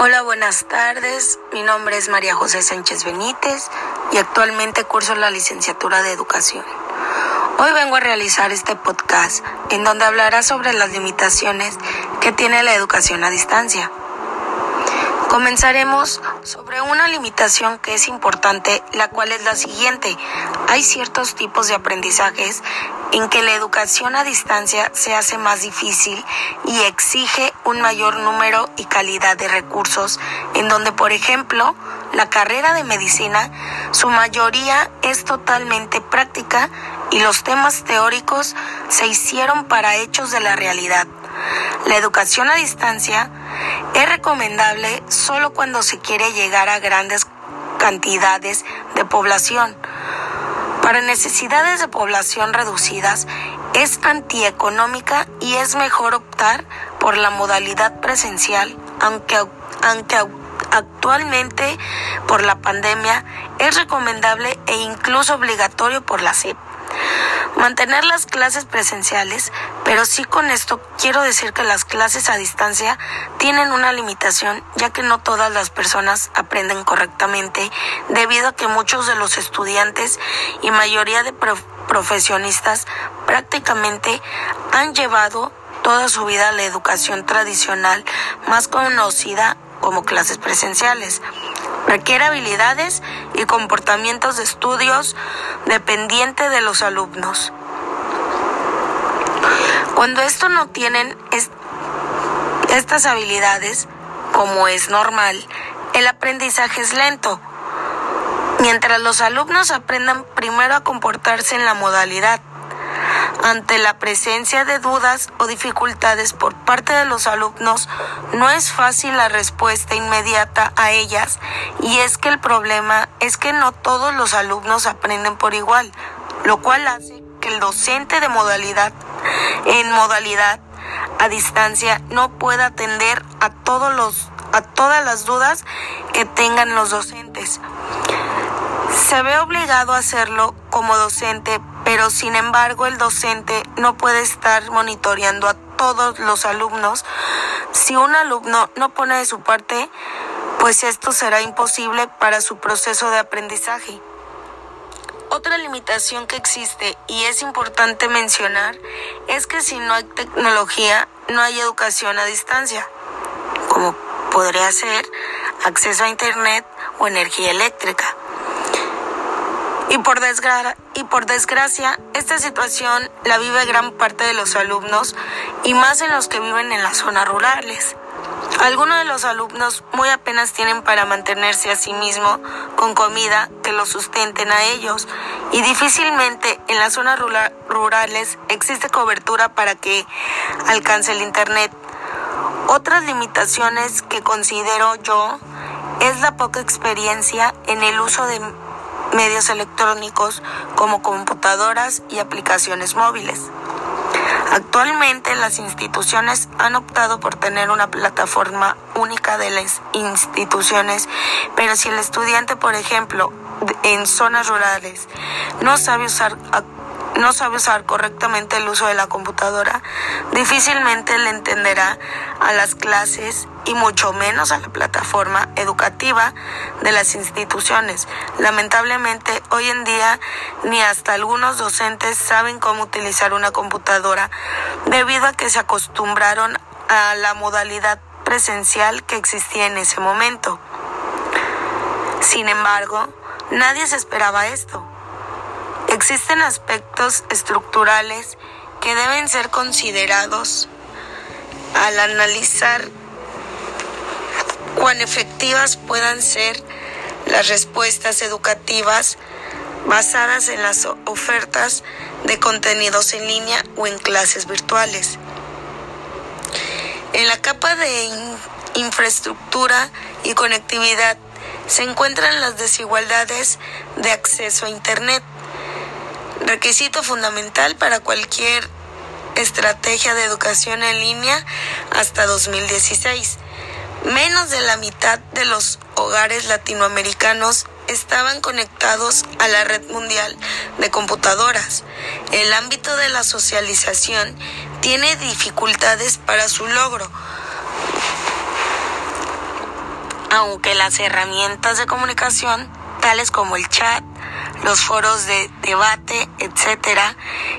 Hola, buenas tardes. Mi nombre es María José Sánchez Benítez y actualmente curso la licenciatura de Educación. Hoy vengo a realizar este podcast en donde hablará sobre las limitaciones que tiene la educación a distancia. Comenzaremos sobre una limitación que es importante, la cual es la siguiente. Hay ciertos tipos de aprendizajes en que la educación a distancia se hace más difícil y exige un mayor número y calidad de recursos, en donde, por ejemplo, la carrera de medicina, su mayoría es totalmente práctica y los temas teóricos se hicieron para hechos de la realidad. La educación a distancia es recomendable solo cuando se quiere llegar a grandes cantidades de población. Para necesidades de población reducidas es antieconómica y es mejor optar por la modalidad presencial, aunque, aunque actualmente por la pandemia es recomendable e incluso obligatorio por la CEP mantener las clases presenciales, pero sí con esto quiero decir que las clases a distancia tienen una limitación, ya que no todas las personas aprenden correctamente, debido a que muchos de los estudiantes y mayoría de profesionistas prácticamente han llevado toda su vida la educación tradicional, más conocida como clases presenciales. Requiere habilidades y comportamientos de estudios dependiente de los alumnos. Cuando esto no tienen estas habilidades, como es normal, el aprendizaje es lento. Mientras los alumnos aprendan primero a comportarse en la modalidad, ante la presencia de dudas o dificultades por parte de los alumnos, no es fácil la respuesta inmediata a ellas y es que el problema es que no todos los alumnos aprenden por igual, lo cual hace que el docente de modalidad en modalidad a distancia no pueda atender a todos los a todas las dudas que tengan los docentes. Se ve obligado a hacerlo como docente pero sin embargo el docente no puede estar monitoreando a todos los alumnos. Si un alumno no pone de su parte, pues esto será imposible para su proceso de aprendizaje. Otra limitación que existe y es importante mencionar es que si no hay tecnología, no hay educación a distancia, como podría ser acceso a Internet o energía eléctrica. Y por, y por desgracia, esta situación la vive gran parte de los alumnos y más en los que viven en las zonas rurales. Algunos de los alumnos muy apenas tienen para mantenerse a sí mismos con comida que los sustenten a ellos y difícilmente en las zonas rurales existe cobertura para que alcance el Internet. Otras limitaciones que considero yo es la poca experiencia en el uso de medios electrónicos como computadoras y aplicaciones móviles. Actualmente las instituciones han optado por tener una plataforma única de las instituciones, pero si el estudiante, por ejemplo, en zonas rurales no sabe usar no sabe usar correctamente el uso de la computadora, difícilmente le entenderá a las clases y mucho menos a la plataforma educativa de las instituciones. Lamentablemente, hoy en día ni hasta algunos docentes saben cómo utilizar una computadora debido a que se acostumbraron a la modalidad presencial que existía en ese momento. Sin embargo, nadie se esperaba esto. Existen aspectos estructurales que deben ser considerados al analizar cuán efectivas puedan ser las respuestas educativas basadas en las ofertas de contenidos en línea o en clases virtuales. En la capa de infraestructura y conectividad se encuentran las desigualdades de acceso a Internet requisito fundamental para cualquier estrategia de educación en línea hasta 2016. Menos de la mitad de los hogares latinoamericanos estaban conectados a la red mundial de computadoras. El ámbito de la socialización tiene dificultades para su logro. aunque las herramientas de comunicación, tales como el chat, los foros de debate, etcétera,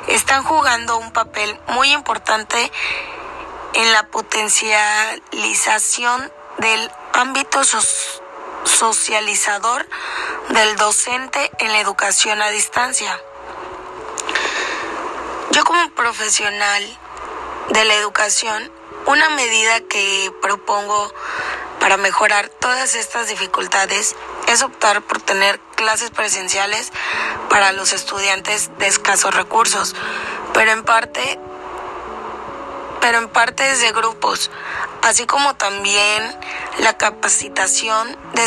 están jugando un papel muy importante en la potencialización del ámbito socializador del docente en la educación a distancia. Yo como profesional de la educación, una medida que propongo para mejorar todas estas dificultades es optar por tener clases presenciales para los estudiantes de escasos recursos, pero en parte pero en partes de grupos, así como también la capacitación de,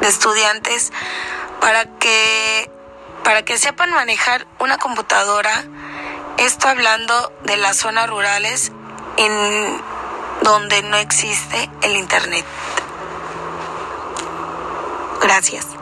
de estudiantes para que, para que sepan manejar una computadora, esto hablando de las zonas rurales en donde no existe el Internet. Gracias.